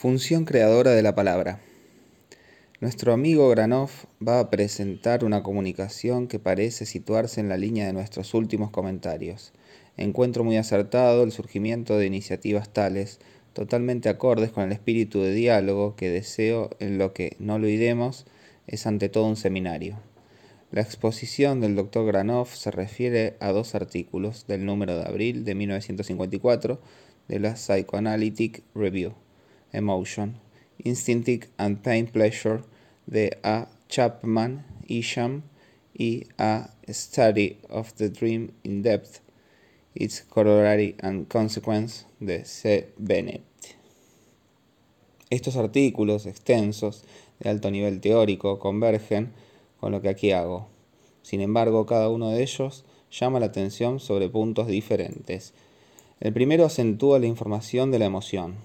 Función creadora de la palabra. Nuestro amigo Granov va a presentar una comunicación que parece situarse en la línea de nuestros últimos comentarios. Encuentro muy acertado el surgimiento de iniciativas tales, totalmente acordes con el espíritu de diálogo que deseo en lo que, no lo oidemos, es ante todo un seminario. La exposición del Dr. Granov se refiere a dos artículos del número de abril de 1954 de la Psychoanalytic Review. Emotion, Instinctive and Pain Pleasure de A. Chapman, Isham y A Study of the Dream in Depth, Its Corollary and Consequence de C. Bennett. Estos artículos extensos de alto nivel teórico convergen con lo que aquí hago. Sin embargo, cada uno de ellos llama la atención sobre puntos diferentes. El primero acentúa la información de la emoción,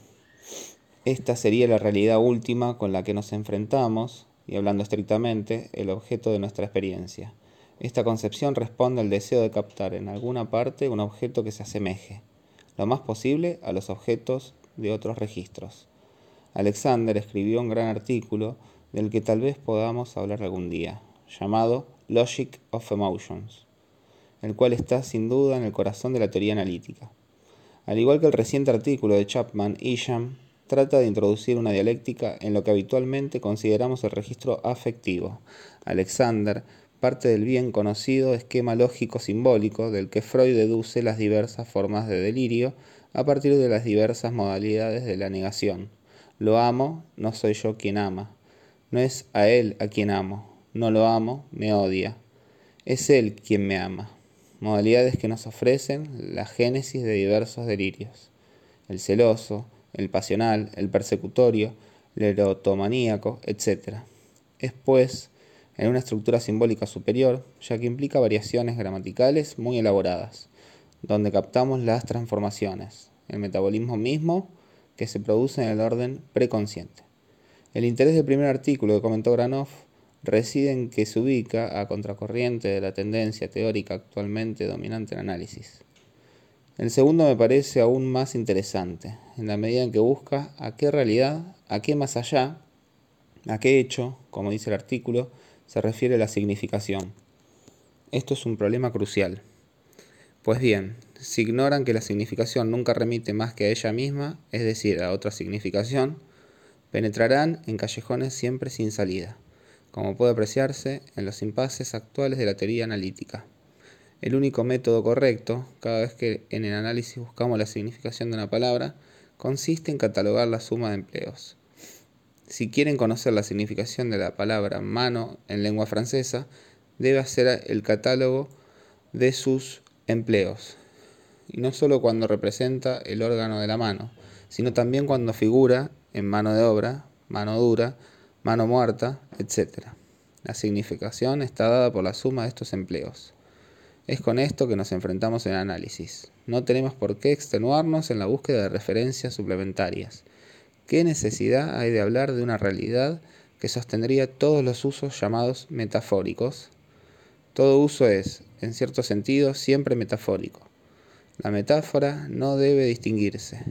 esta sería la realidad última con la que nos enfrentamos y hablando estrictamente, el objeto de nuestra experiencia. Esta concepción responde al deseo de captar en alguna parte un objeto que se asemeje, lo más posible, a los objetos de otros registros. Alexander escribió un gran artículo del que tal vez podamos hablar algún día, llamado Logic of Emotions, el cual está sin duda en el corazón de la teoría analítica. Al igual que el reciente artículo de Chapman Isham, trata de introducir una dialéctica en lo que habitualmente consideramos el registro afectivo. Alexander parte del bien conocido esquema lógico simbólico del que Freud deduce las diversas formas de delirio a partir de las diversas modalidades de la negación. Lo amo, no soy yo quien ama. No es a él a quien amo. No lo amo, me odia. Es él quien me ama. Modalidades que nos ofrecen la génesis de diversos delirios. El celoso, el pasional, el persecutorio, el erotomaníaco, etc. Es pues en una estructura simbólica superior, ya que implica variaciones gramaticales muy elaboradas, donde captamos las transformaciones, el metabolismo mismo que se produce en el orden preconsciente. El interés del primer artículo que comentó Granov reside en que se ubica a contracorriente de la tendencia teórica actualmente dominante en análisis. El segundo me parece aún más interesante, en la medida en que busca a qué realidad, a qué más allá, a qué hecho, como dice el artículo, se refiere la significación. Esto es un problema crucial. Pues bien, si ignoran que la significación nunca remite más que a ella misma, es decir, a otra significación, penetrarán en callejones siempre sin salida, como puede apreciarse en los impases actuales de la teoría analítica. El único método correcto, cada vez que en el análisis buscamos la significación de una palabra, consiste en catalogar la suma de empleos. Si quieren conocer la significación de la palabra mano en lengua francesa, debe hacer el catálogo de sus empleos. Y no solo cuando representa el órgano de la mano, sino también cuando figura en mano de obra, mano dura, mano muerta, etc. La significación está dada por la suma de estos empleos. Es con esto que nos enfrentamos en análisis. No tenemos por qué extenuarnos en la búsqueda de referencias suplementarias. ¿Qué necesidad hay de hablar de una realidad que sostendría todos los usos llamados metafóricos? Todo uso es, en cierto sentido, siempre metafórico. La metáfora no debe distinguirse,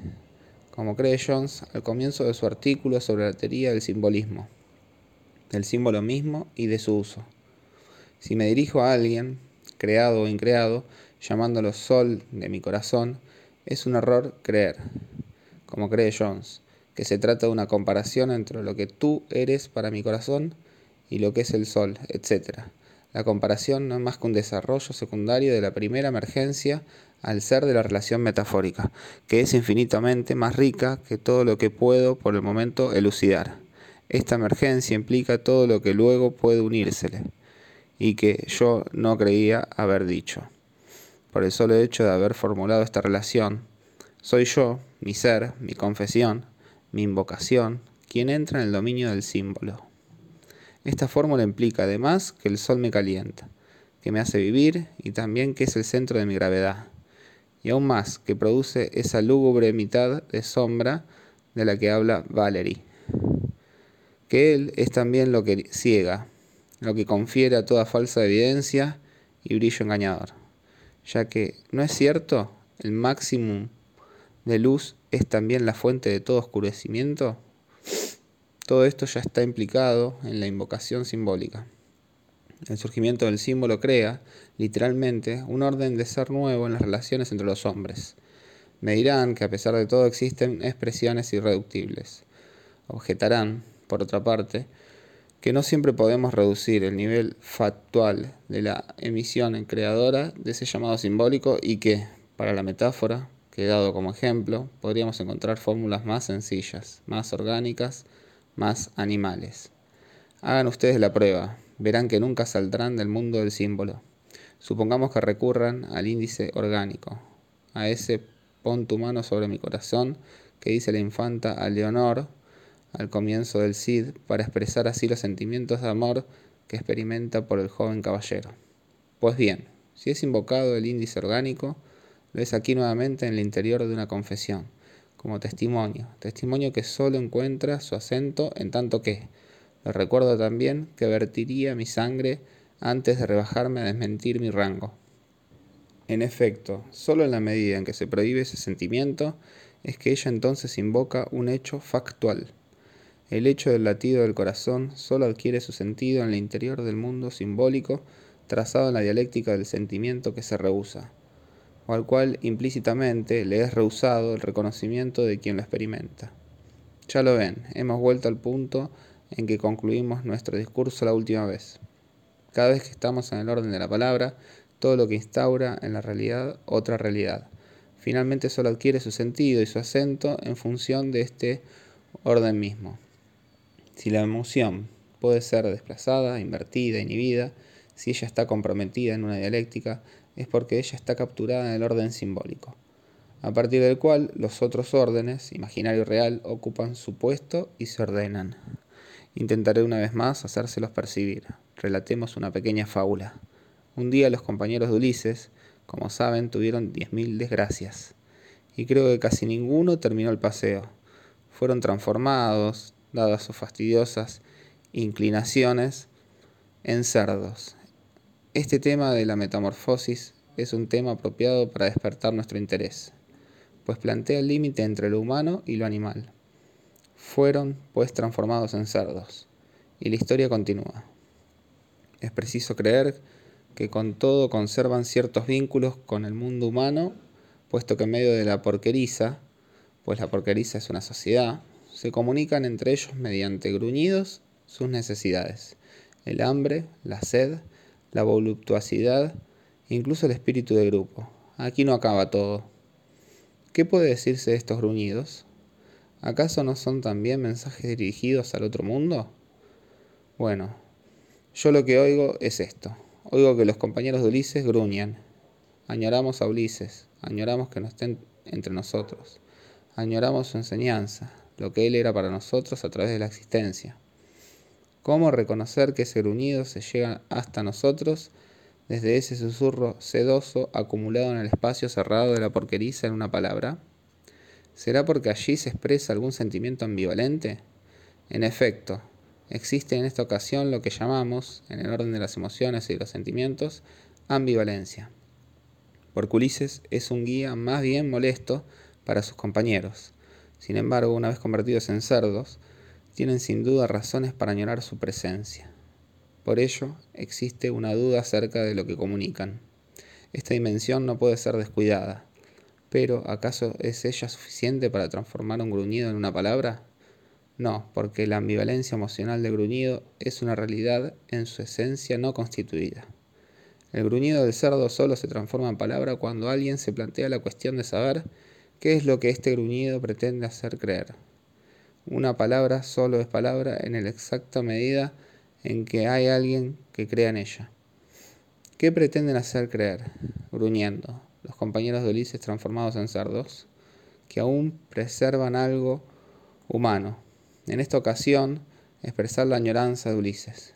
como cree Jones al comienzo de su artículo sobre la teoría del simbolismo, del símbolo mismo y de su uso. Si me dirijo a alguien, creado o increado, llamándolo sol de mi corazón, es un error creer, como cree Jones, que se trata de una comparación entre lo que tú eres para mi corazón y lo que es el sol, etc. La comparación no es más que un desarrollo secundario de la primera emergencia al ser de la relación metafórica, que es infinitamente más rica que todo lo que puedo por el momento elucidar. Esta emergencia implica todo lo que luego puede unírsele y que yo no creía haber dicho. Por el solo hecho de haber formulado esta relación, soy yo, mi ser, mi confesión, mi invocación, quien entra en el dominio del símbolo. Esta fórmula implica además que el sol me calienta, que me hace vivir y también que es el centro de mi gravedad, y aún más que produce esa lúgubre mitad de sombra de la que habla Valerie, que él es también lo que ciega, lo que confiere a toda falsa evidencia y brillo engañador, ya que, ¿no es cierto? El máximo de luz es también la fuente de todo oscurecimiento, Todo esto ya está implicado en la invocación simbólica. El surgimiento del símbolo crea, literalmente, un orden de ser nuevo en las relaciones entre los hombres. Me dirán que a pesar de todo existen expresiones irreductibles. Objetarán, por otra parte, que no siempre podemos reducir el nivel factual de la emisión creadora de ese llamado simbólico y que, para la metáfora, que he dado como ejemplo, podríamos encontrar fórmulas más sencillas, más orgánicas, más animales. Hagan ustedes la prueba, verán que nunca saldrán del mundo del símbolo. Supongamos que recurran al índice orgánico, a ese pon tu mano sobre mi corazón que dice la infanta a Leonor al comienzo del Cid para expresar así los sentimientos de amor que experimenta por el joven caballero. Pues bien, si es invocado el índice orgánico, lo es aquí nuevamente en el interior de una confesión, como testimonio, testimonio que solo encuentra su acento en tanto que, lo recuerdo también, que vertiría mi sangre antes de rebajarme a desmentir mi rango. En efecto, solo en la medida en que se prohíbe ese sentimiento, es que ella entonces invoca un hecho factual, el hecho del latido del corazón solo adquiere su sentido en el interior del mundo simbólico trazado en la dialéctica del sentimiento que se rehúsa, o al cual implícitamente le es rehusado el reconocimiento de quien lo experimenta. Ya lo ven, hemos vuelto al punto en que concluimos nuestro discurso la última vez. Cada vez que estamos en el orden de la palabra, todo lo que instaura en la realidad otra realidad. Finalmente solo adquiere su sentido y su acento en función de este orden mismo. Si la emoción puede ser desplazada, invertida, inhibida, si ella está comprometida en una dialéctica, es porque ella está capturada en el orden simbólico, a partir del cual los otros órdenes, imaginario y real, ocupan su puesto y se ordenan. Intentaré una vez más hacérselos percibir. Relatemos una pequeña fábula. Un día los compañeros de Ulises, como saben, tuvieron diez mil desgracias, y creo que casi ninguno terminó el paseo. Fueron transformados, dadas sus fastidiosas inclinaciones, en cerdos. Este tema de la metamorfosis es un tema apropiado para despertar nuestro interés, pues plantea el límite entre lo humano y lo animal. Fueron, pues, transformados en cerdos, y la historia continúa. Es preciso creer que con todo conservan ciertos vínculos con el mundo humano, puesto que en medio de la porqueriza, pues la porqueriza es una sociedad, se comunican entre ellos mediante gruñidos sus necesidades, el hambre, la sed, la voluptuosidad, incluso el espíritu de grupo. Aquí no acaba todo. ¿Qué puede decirse de estos gruñidos? ¿Acaso no son también mensajes dirigidos al otro mundo? Bueno, yo lo que oigo es esto. Oigo que los compañeros de Ulises gruñan. Añoramos a Ulises, añoramos que no estén entre nosotros, añoramos su enseñanza, lo que Él era para nosotros a través de la existencia. ¿Cómo reconocer que ese gruñido se llega hasta nosotros desde ese susurro sedoso acumulado en el espacio cerrado de la porqueriza en una palabra? ¿Será porque allí se expresa algún sentimiento ambivalente? En efecto, existe en esta ocasión lo que llamamos, en el orden de las emociones y los sentimientos, ambivalencia. Porque Ulises es un guía más bien molesto para sus compañeros, sin embargo, una vez convertidos en cerdos, tienen sin duda razones para añorar su presencia. Por ello, existe una duda acerca de lo que comunican. Esta dimensión no puede ser descuidada. Pero, ¿acaso es ella suficiente para transformar un gruñido en una palabra? No, porque la ambivalencia emocional del gruñido es una realidad en su esencia no constituida. El gruñido del cerdo solo se transforma en palabra cuando alguien se plantea la cuestión de saber ¿Qué es lo que este gruñido pretende hacer creer? Una palabra solo es palabra en la exacta medida en que hay alguien que crea en ella. ¿Qué pretenden hacer creer? Gruñendo, los compañeros de Ulises transformados en cerdos, que aún preservan algo humano. En esta ocasión, expresar la añoranza de Ulises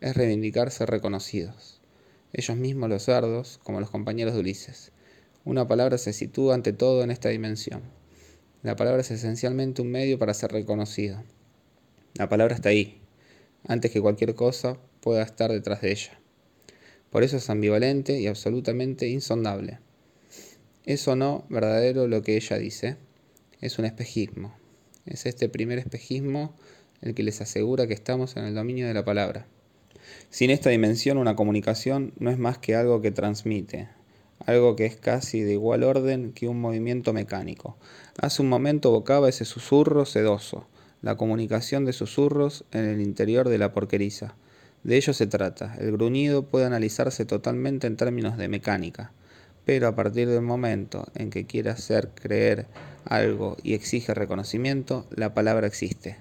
es reivindicarse reconocidos. Ellos mismos los cerdos, como los compañeros de Ulises una palabra se sitúa ante todo en esta dimensión. La palabra es esencialmente un medio para ser reconocido. La palabra está ahí, antes que cualquier cosa pueda estar detrás de ella. Por eso es ambivalente y absolutamente insondable. Es o no verdadero lo que ella dice. Es un espejismo. Es este primer espejismo el que les asegura que estamos en el dominio de la palabra. Sin esta dimensión, una comunicación no es más que algo que transmite, algo que es casi de igual orden que un movimiento mecánico. Hace un momento evocaba ese susurro sedoso, la comunicación de susurros en el interior de la porqueriza. De ello se trata. El gruñido puede analizarse totalmente en términos de mecánica, pero a partir del momento en que quiere hacer creer algo y exige reconocimiento, la palabra existe.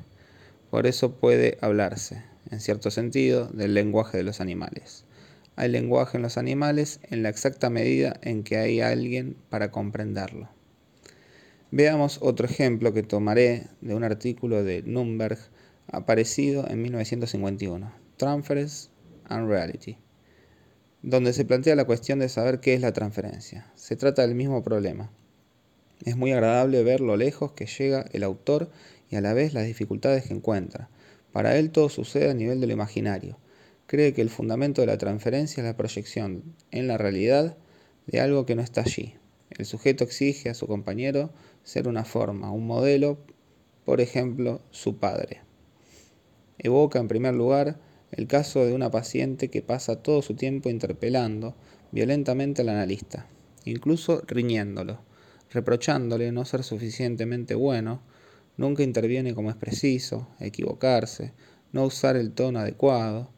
Por eso puede hablarse, en cierto sentido, del lenguaje de los animales. Hay lenguaje en los animales en la exacta medida en que hay alguien para comprenderlo. Veamos otro ejemplo que tomaré de un artículo de Nürnberg aparecido en 1951, Transference and Reality, donde se plantea la cuestión de saber qué es la transferencia. Se trata del mismo problema. Es muy agradable ver lo lejos que llega el autor y a la vez las dificultades que encuentra. Para él todo sucede a nivel de lo imaginario. Cree que el fundamento de la transferencia es la proyección en la realidad de algo que no está allí. El sujeto exige a su compañero ser una forma, un modelo, por ejemplo, su padre. Evoca en primer lugar el caso de una paciente que pasa todo su tiempo interpelando violentamente al analista, incluso riñéndolo, reprochándole no ser suficientemente bueno, nunca interviene como es preciso, equivocarse, no usar el tono adecuado.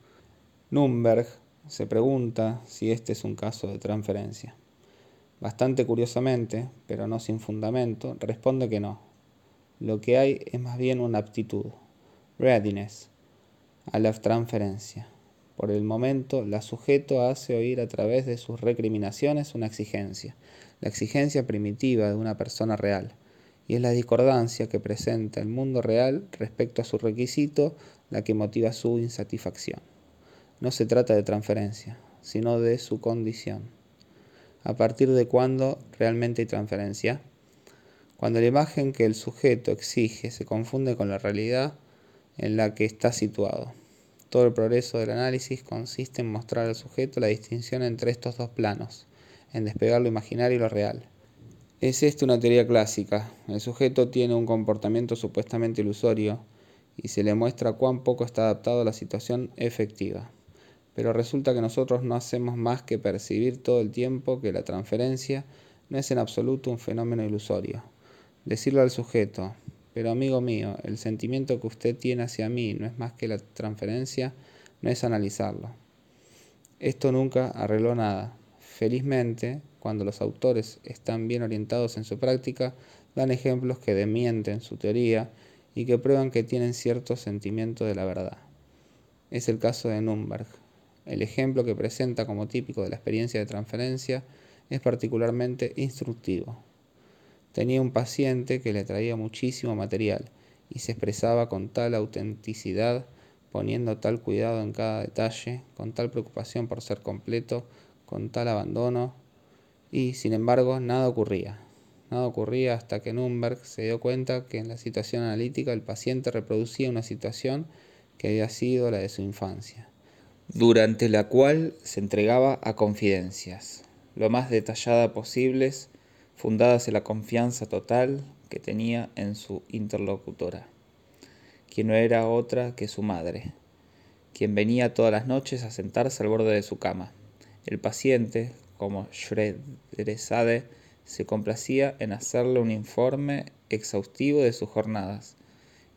Nürnberg se pregunta si este es un caso de transferencia. Bastante curiosamente, pero no sin fundamento, responde que no. Lo que hay es más bien una aptitud, readiness, a la transferencia. Por el momento, la sujeto hace oír a través de sus recriminaciones una exigencia, la exigencia primitiva de una persona real, y es la discordancia que presenta el mundo real respecto a su requisito la que motiva su insatisfacción. No se trata de transferencia, sino de su condición a partir de cuándo realmente hay transferencia. Cuando la imagen que el sujeto exige se confunde con la realidad en la que está situado. Todo el progreso del análisis consiste en mostrar al sujeto la distinción entre estos dos planos, en despegar lo imaginario y lo real. Es esta una teoría clásica. El sujeto tiene un comportamiento supuestamente ilusorio y se le muestra cuán poco está adaptado a la situación efectiva pero resulta que nosotros no hacemos más que percibir todo el tiempo que la transferencia no es en absoluto un fenómeno ilusorio. Decirlo al sujeto, pero amigo mío, el sentimiento que usted tiene hacia mí no es más que la transferencia, no es analizarlo. Esto nunca arregló nada. Felizmente, cuando los autores están bien orientados en su práctica, dan ejemplos que demienten su teoría y que prueban que tienen cierto sentimiento de la verdad. Es el caso de Nürnberg. El ejemplo que presenta como típico de la experiencia de transferencia es particularmente instructivo. Tenía un paciente que le traía muchísimo material y se expresaba con tal autenticidad, poniendo tal cuidado en cada detalle, con tal preocupación por ser completo, con tal abandono, y sin embargo nada ocurría. Nada ocurría hasta que Nürnberg se dio cuenta que en la situación analítica el paciente reproducía una situación que había sido la de su infancia durante la cual se entregaba a confidencias, lo más detalladas posibles, fundadas en la confianza total que tenía en su interlocutora, quien no era otra que su madre, quien venía todas las noches a sentarse al borde de su cama. El paciente, como Schrederesade, se complacía en hacerle un informe exhaustivo de sus jornadas,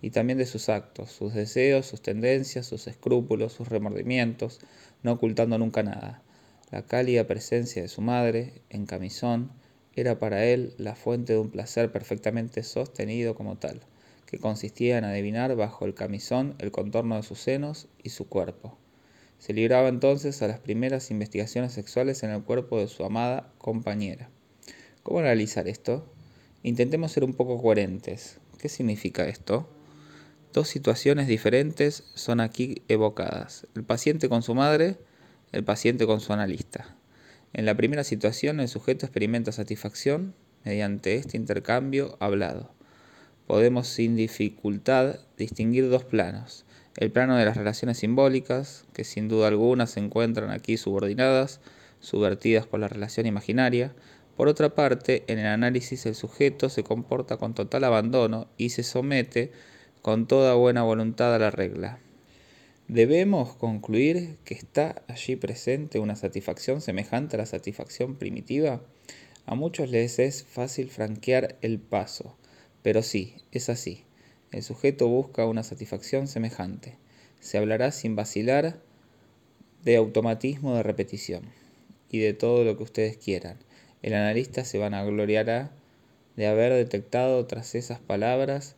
y también de sus actos, sus deseos, sus tendencias, sus escrúpulos, sus remordimientos, no ocultando nunca nada. La cálida presencia de su madre, en camisón, era para él la fuente de un placer perfectamente sostenido como tal, que consistía en adivinar bajo el camisón el contorno de sus senos y su cuerpo. Se libraba entonces a las primeras investigaciones sexuales en el cuerpo de su amada compañera. ¿Cómo analizar esto? Intentemos ser un poco coherentes. ¿Qué significa esto? Dos situaciones diferentes son aquí evocadas, el paciente con su madre, el paciente con su analista. En la primera situación el sujeto experimenta satisfacción mediante este intercambio hablado. Podemos sin dificultad distinguir dos planos, el plano de las relaciones simbólicas, que sin duda alguna se encuentran aquí subordinadas, subvertidas por la relación imaginaria. Por otra parte, en el análisis el sujeto se comporta con total abandono y se somete con toda buena voluntad a la regla. Debemos concluir que está allí presente una satisfacción semejante a la satisfacción primitiva. A muchos les es fácil franquear el paso, pero sí, es así. El sujeto busca una satisfacción semejante. Se hablará sin vacilar de automatismo de repetición y de todo lo que ustedes quieran. El analista se vanagloriará de haber detectado tras esas palabras,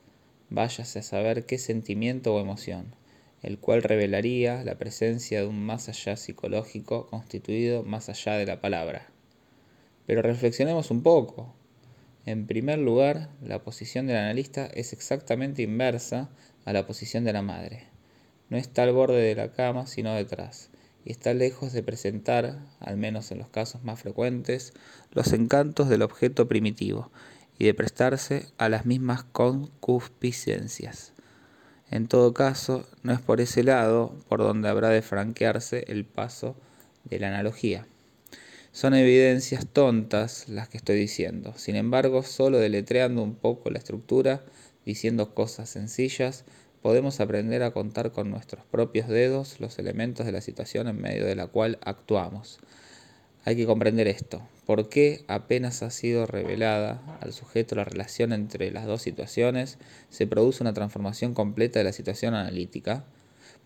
váyase a saber qué sentimiento o emoción, el cual revelaría la presencia de un más allá psicológico constituido más allá de la palabra. Pero reflexionemos un poco. En primer lugar, la posición del analista es exactamente inversa a la posición de la madre. No está al borde de la cama, sino detrás y está lejos de presentar, al menos en los casos más frecuentes, los encantos del objeto primitivo y de prestarse a las mismas concupiscencias. En todo caso, no es por ese lado por donde habrá de franquearse el paso de la analogía. Son evidencias tontas las que estoy diciendo. Sin embargo, solo deletreando un poco la estructura, diciendo cosas sencillas, podemos aprender a contar con nuestros propios dedos los elementos de la situación en medio de la cual actuamos. Hay que comprender esto. ¿Por qué apenas ha sido revelada al sujeto la relación entre las dos situaciones, se produce una transformación completa de la situación analítica?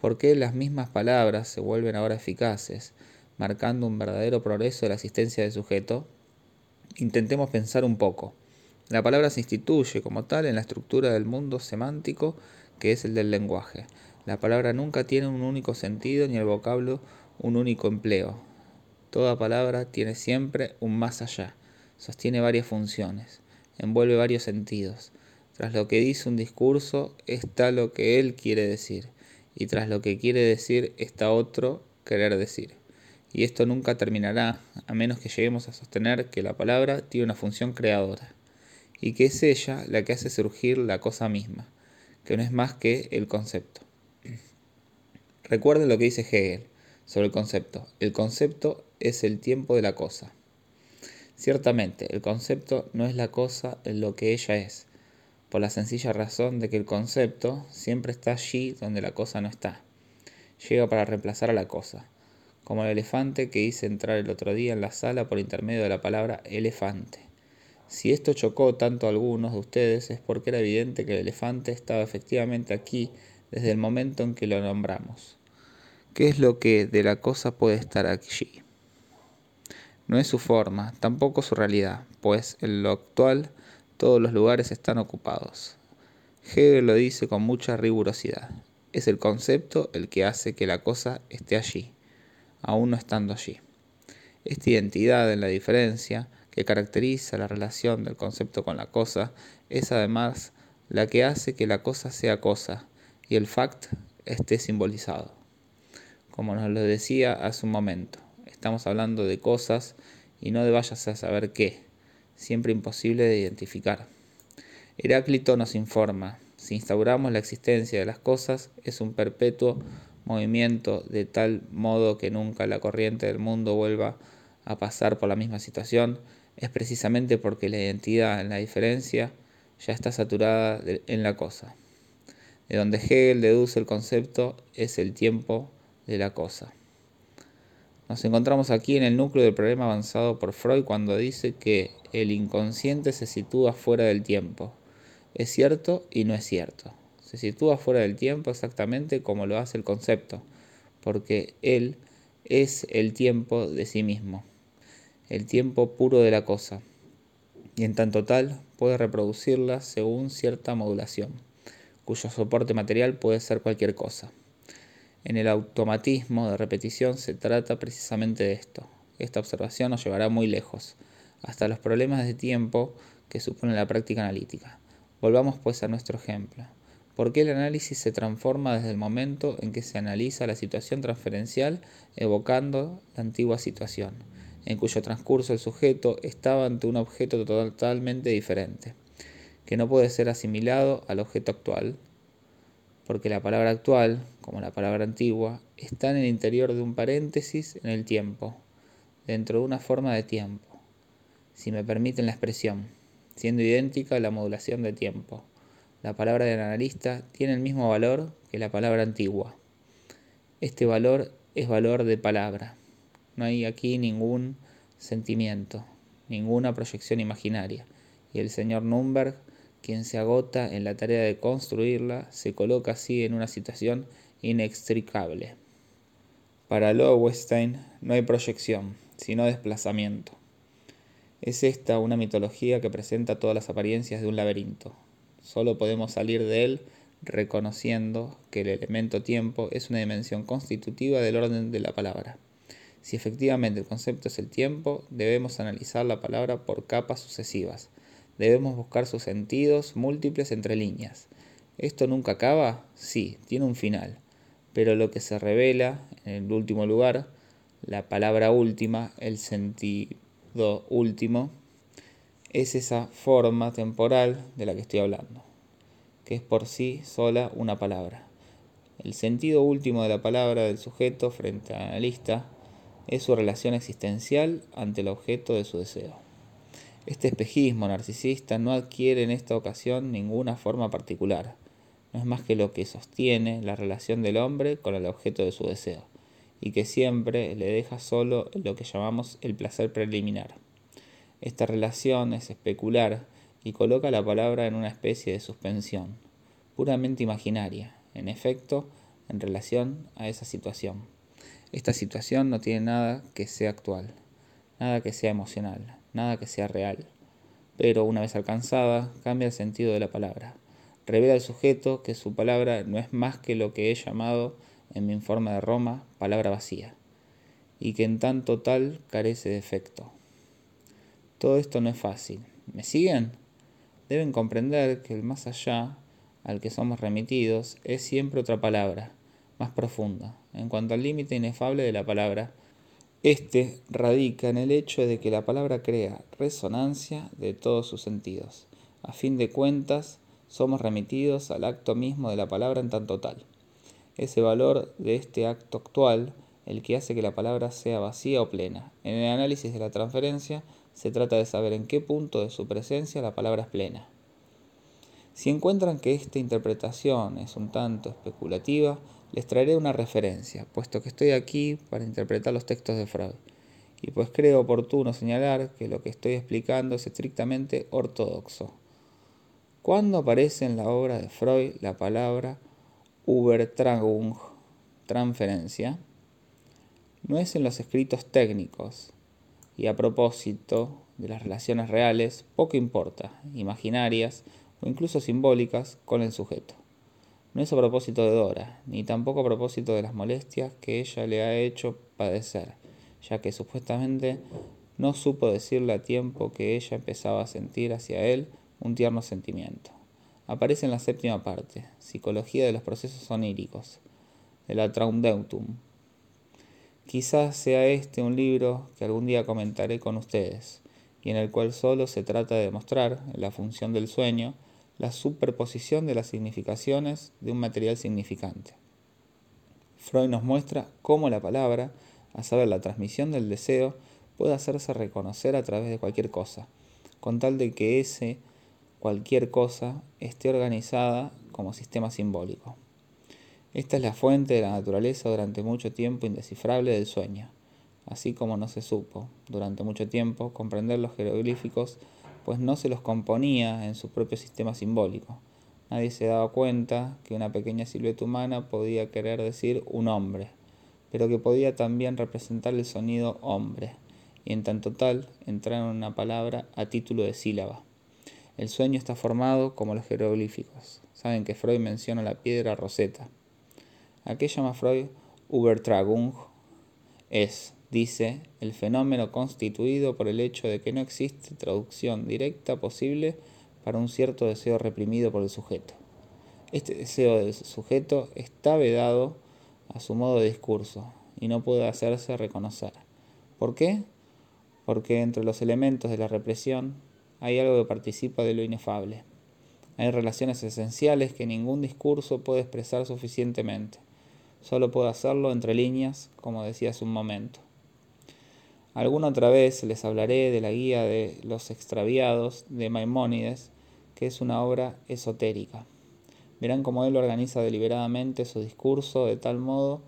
¿Por qué las mismas palabras se vuelven ahora eficaces, marcando un verdadero progreso de la asistencia del sujeto? Intentemos pensar un poco. La palabra se instituye como tal en la estructura del mundo semántico que es el del lenguaje. La palabra nunca tiene un único sentido ni el vocablo un único empleo. Toda palabra tiene siempre un más allá, sostiene varias funciones, envuelve varios sentidos. Tras lo que dice un discurso está lo que él quiere decir, y tras lo que quiere decir está otro querer decir. Y esto nunca terminará, a menos que lleguemos a sostener que la palabra tiene una función creadora, y que es ella la que hace surgir la cosa misma que no es más que el concepto. Recuerden lo que dice Hegel sobre el concepto. El concepto es el tiempo de la cosa. Ciertamente, el concepto no es la cosa en lo que ella es, por la sencilla razón de que el concepto siempre está allí donde la cosa no está. Llega para reemplazar a la cosa, como el elefante que hice entrar el otro día en la sala por intermedio de la palabra elefante. Si esto chocó tanto a algunos de ustedes es porque era evidente que el elefante estaba efectivamente aquí desde el momento en que lo nombramos. ¿Qué es lo que de la cosa puede estar allí? No es su forma, tampoco su realidad, pues en lo actual todos los lugares están ocupados. Hegel lo dice con mucha rigurosidad. Es el concepto el que hace que la cosa esté allí, aún no estando allí. Esta identidad en la diferencia que caracteriza la relación del concepto con la cosa es además la que hace que la cosa sea cosa y el fact esté simbolizado. Como nos lo decía hace un momento, estamos hablando de cosas y no de vayas a saber qué, siempre imposible de identificar. Heráclito nos informa, si instauramos la existencia de las cosas, es un perpetuo movimiento de tal modo que nunca la corriente del mundo vuelva a pasar por la misma situación, es precisamente porque la identidad en la diferencia ya está saturada en la cosa. De donde Hegel deduce el concepto es el tiempo de la cosa. Nos encontramos aquí en el núcleo del problema avanzado por Freud cuando dice que el inconsciente se sitúa fuera del tiempo. Es cierto y no es cierto. Se sitúa fuera del tiempo exactamente como lo hace el concepto, porque él es el tiempo de sí mismo el tiempo puro de la cosa, y en tanto tal puede reproducirla según cierta modulación, cuyo soporte material puede ser cualquier cosa. En el automatismo de repetición se trata precisamente de esto. Esta observación nos llevará muy lejos, hasta los problemas de tiempo que supone la práctica analítica. Volvamos pues a nuestro ejemplo. ¿Por qué el análisis se transforma desde el momento en que se analiza la situación transferencial evocando la antigua situación? en cuyo transcurso el sujeto estaba ante un objeto totalmente diferente, que no puede ser asimilado al objeto actual, porque la palabra actual, como la palabra antigua, está en el interior de un paréntesis en el tiempo, dentro de una forma de tiempo, si me permiten la expresión, siendo idéntica a la modulación de tiempo. la palabra del analista tiene el mismo valor que la palabra antigua. Este valor es valor de palabra. No hay aquí ningún sentimiento, ninguna proyección imaginaria. Y el señor Nürnberg, quien se agota en la tarea de construirla, se coloca así en una situación inextricable. Para Lowenstein no hay proyección, sino desplazamiento. Es esta una mitología que presenta todas las apariencias de un laberinto. Solo podemos salir de él reconociendo que el elemento tiempo es una dimensión constitutiva del orden de la palabra. Si efectivamente el concepto es el tiempo, debemos analizar la palabra por capas sucesivas. Debemos buscar sus sentidos múltiples entre líneas. ¿Esto nunca acaba? Sí, tiene un final. Pero lo que se revela, en el último lugar, la palabra última, el sentido último, es esa forma temporal de la que estoy hablando, que es por sí sola una palabra. El sentido último de la palabra del sujeto frente al analista es su relación existencial ante el objeto de su deseo. Este espejismo narcisista no adquiere en esta ocasión ninguna forma particular, no es más que lo que sostiene la relación del hombre con el objeto de su deseo, y que siempre le deja solo lo que llamamos el placer preliminar. Esta relación es especular y coloca la palabra en una especie de suspensión, puramente imaginaria, en efecto, en relación a esa situación. Esta situación no tiene nada que sea actual, nada que sea emocional, nada que sea real, pero una vez alcanzada, cambia el sentido de la palabra. Revela al sujeto que su palabra no es más que lo que he llamado en mi informe de Roma palabra vacía, y que en tanto tal carece de efecto. Todo esto no es fácil. ¿Me siguen? Deben comprender que el más allá al que somos remitidos es siempre otra palabra, más profunda, en cuanto al límite inefable de la palabra. Este radica en el hecho de que la palabra crea resonancia de todos sus sentidos. A fin de cuentas, somos remitidos al acto mismo de la palabra en tanto tal. Ese valor de este acto actual, el que hace que la palabra sea vacía o plena. En el análisis de la transferencia, se trata de saber en qué punto de su presencia la palabra es plena. Si encuentran que esta interpretación es un tanto especulativa, les traeré una referencia, puesto que estoy aquí para interpretar los textos de Freud, y pues creo oportuno señalar que lo que estoy explicando es estrictamente ortodoxo. ¿Cuándo aparece en la obra de Freud la palabra Übertragung, transferencia? No es en los escritos técnicos, y a propósito de las relaciones reales, poco importa, imaginarias o incluso simbólicas, con el sujeto. No es a propósito de Dora, ni tampoco a propósito de las molestias que ella le ha hecho padecer, ya que supuestamente no supo decirle a tiempo que ella empezaba a sentir hacia él un tierno sentimiento. Aparece en la séptima parte, Psicología de los procesos oníricos, de la Traumdeutung. Quizás sea este un libro que algún día comentaré con ustedes, y en el cual solo se trata de demostrar, la función del sueño, la superposición de las significaciones de un material significante. Freud nos muestra cómo la palabra, a saber, la transmisión del deseo, puede hacerse reconocer a través de cualquier cosa, con tal de que ese cualquier cosa esté organizada como sistema simbólico. Esta es la fuente de la naturaleza durante mucho tiempo indescifrable del sueño, así como no se supo, durante mucho tiempo, comprender los jeroglíficos pues no se los componía en su propio sistema simbólico. Nadie se daba cuenta que una pequeña silueta humana podía querer decir un hombre, pero que podía también representar el sonido hombre, y en tanto tal entrar en una palabra a título de sílaba. El sueño está formado como los jeroglíficos. Saben que Freud menciona la piedra roseta. ¿A qué llama Freud Übertragung? Es dice, el fenómeno constituido por el hecho de que no existe traducción directa posible para un cierto deseo reprimido por el sujeto. Este deseo del sujeto está vedado a su modo de discurso y no puede hacerse reconocer. ¿Por qué? Porque entre los elementos de la represión hay algo que participa de lo inefable. Hay relaciones esenciales que ningún discurso puede expresar suficientemente. Solo puede hacerlo entre líneas, como decía hace un momento. Alguna otra vez les hablaré de la guía de los extraviados de Maimónides, que es una obra esotérica. Verán cómo él organiza deliberadamente su discurso de tal modo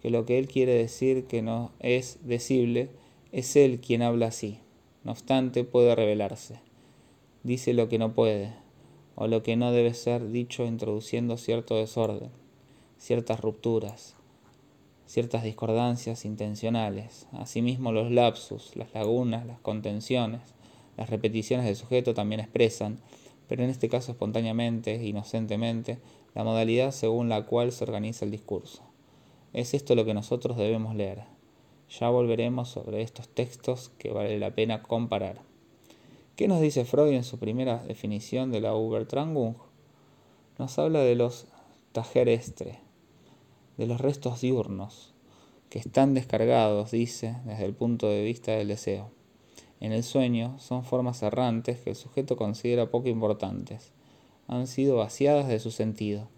que lo que él quiere decir que no es decible, es él quien habla así. No obstante, puede revelarse. Dice lo que no puede, o lo que no debe ser dicho introduciendo cierto desorden, ciertas rupturas, ciertas discordancias intencionales, asimismo los lapsus, las lagunas, las contenciones, las repeticiones del sujeto también expresan, pero en este caso espontáneamente, inocentemente, la modalidad según la cual se organiza el discurso. Es esto lo que nosotros debemos leer. Ya volveremos sobre estos textos que vale la pena comparar. ¿Qué nos dice Freud en su primera definición de la Übertragung? Nos habla de los tagerestre, de los restos diurnos, que están descargados, dice, desde el punto de vista del deseo. En el sueño son formas errantes que el sujeto considera poco importantes. Han sido vaciadas de su sentido.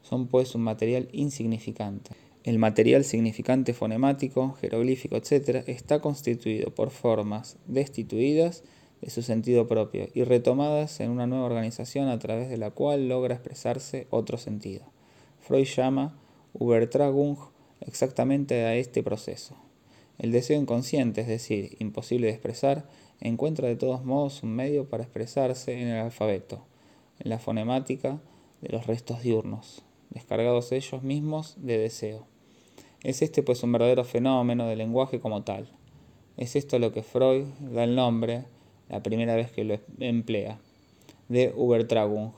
Son pues un material insignificante. El material significante fonemático, jeroglífico, etc., está constituido por formas destituidas de su sentido propio y retomadas en una nueva organización a través de la cual logra expresarse otro sentido. Freud llama Übertragung exactamente a este proceso. El deseo inconsciente, es decir, imposible de expresar, encuentra de todos modos un medio para expresarse en el alfabeto, en la fonemática de los restos diurnos, descargados ellos mismos de deseo. Es este pues un verdadero fenómeno del lenguaje como tal. Es esto lo que Freud da el nombre, la primera vez que lo emplea, de Übertragung.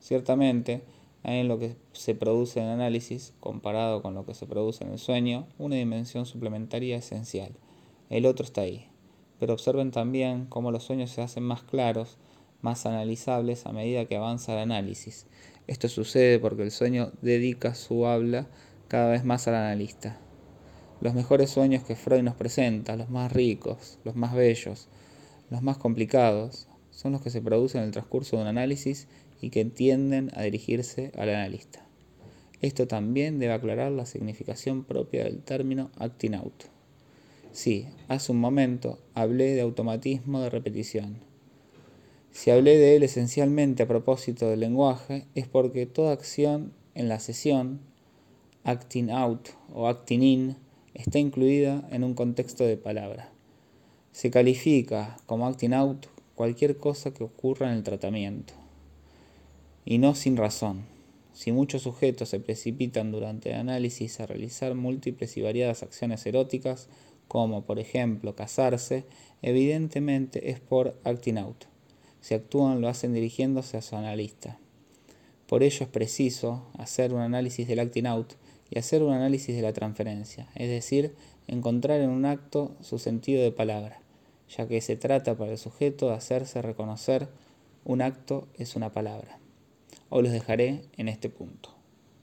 Ciertamente, en lo que se produce en análisis, comparado con lo que se produce en el sueño, una dimensión suplementaria esencial. El otro está ahí. Pero observen también cómo los sueños se hacen más claros, más analizables a medida que avanza el análisis. Esto sucede porque el sueño dedica su habla cada vez más al analista. Los mejores sueños que Freud nos presenta, los más ricos, los más bellos, los más complicados, son los que se producen en el transcurso de un análisis y que tienden a dirigirse al analista. Esto también debe aclarar la significación propia del término acting out. Sí, hace un momento hablé de automatismo de repetición. Si hablé de él esencialmente a propósito del lenguaje, es porque toda acción en la sesión acting out o acting in está incluida en un contexto de palabra. Se califica como acting out cualquier cosa que ocurra en el tratamiento, y no sin razón. Si muchos sujetos se precipitan durante el análisis a realizar múltiples y variadas acciones eróticas, como por ejemplo casarse, evidentemente es por acting out. Si actúan lo hacen dirigiéndose a su analista. Por ello es preciso hacer un análisis del acting out y hacer un análisis de la transferencia, es decir, encontrar en un acto su sentido de palabra, ya que se trata para el sujeto de hacerse reconocer un acto es una palabra. Hoy los dejaré en este punto.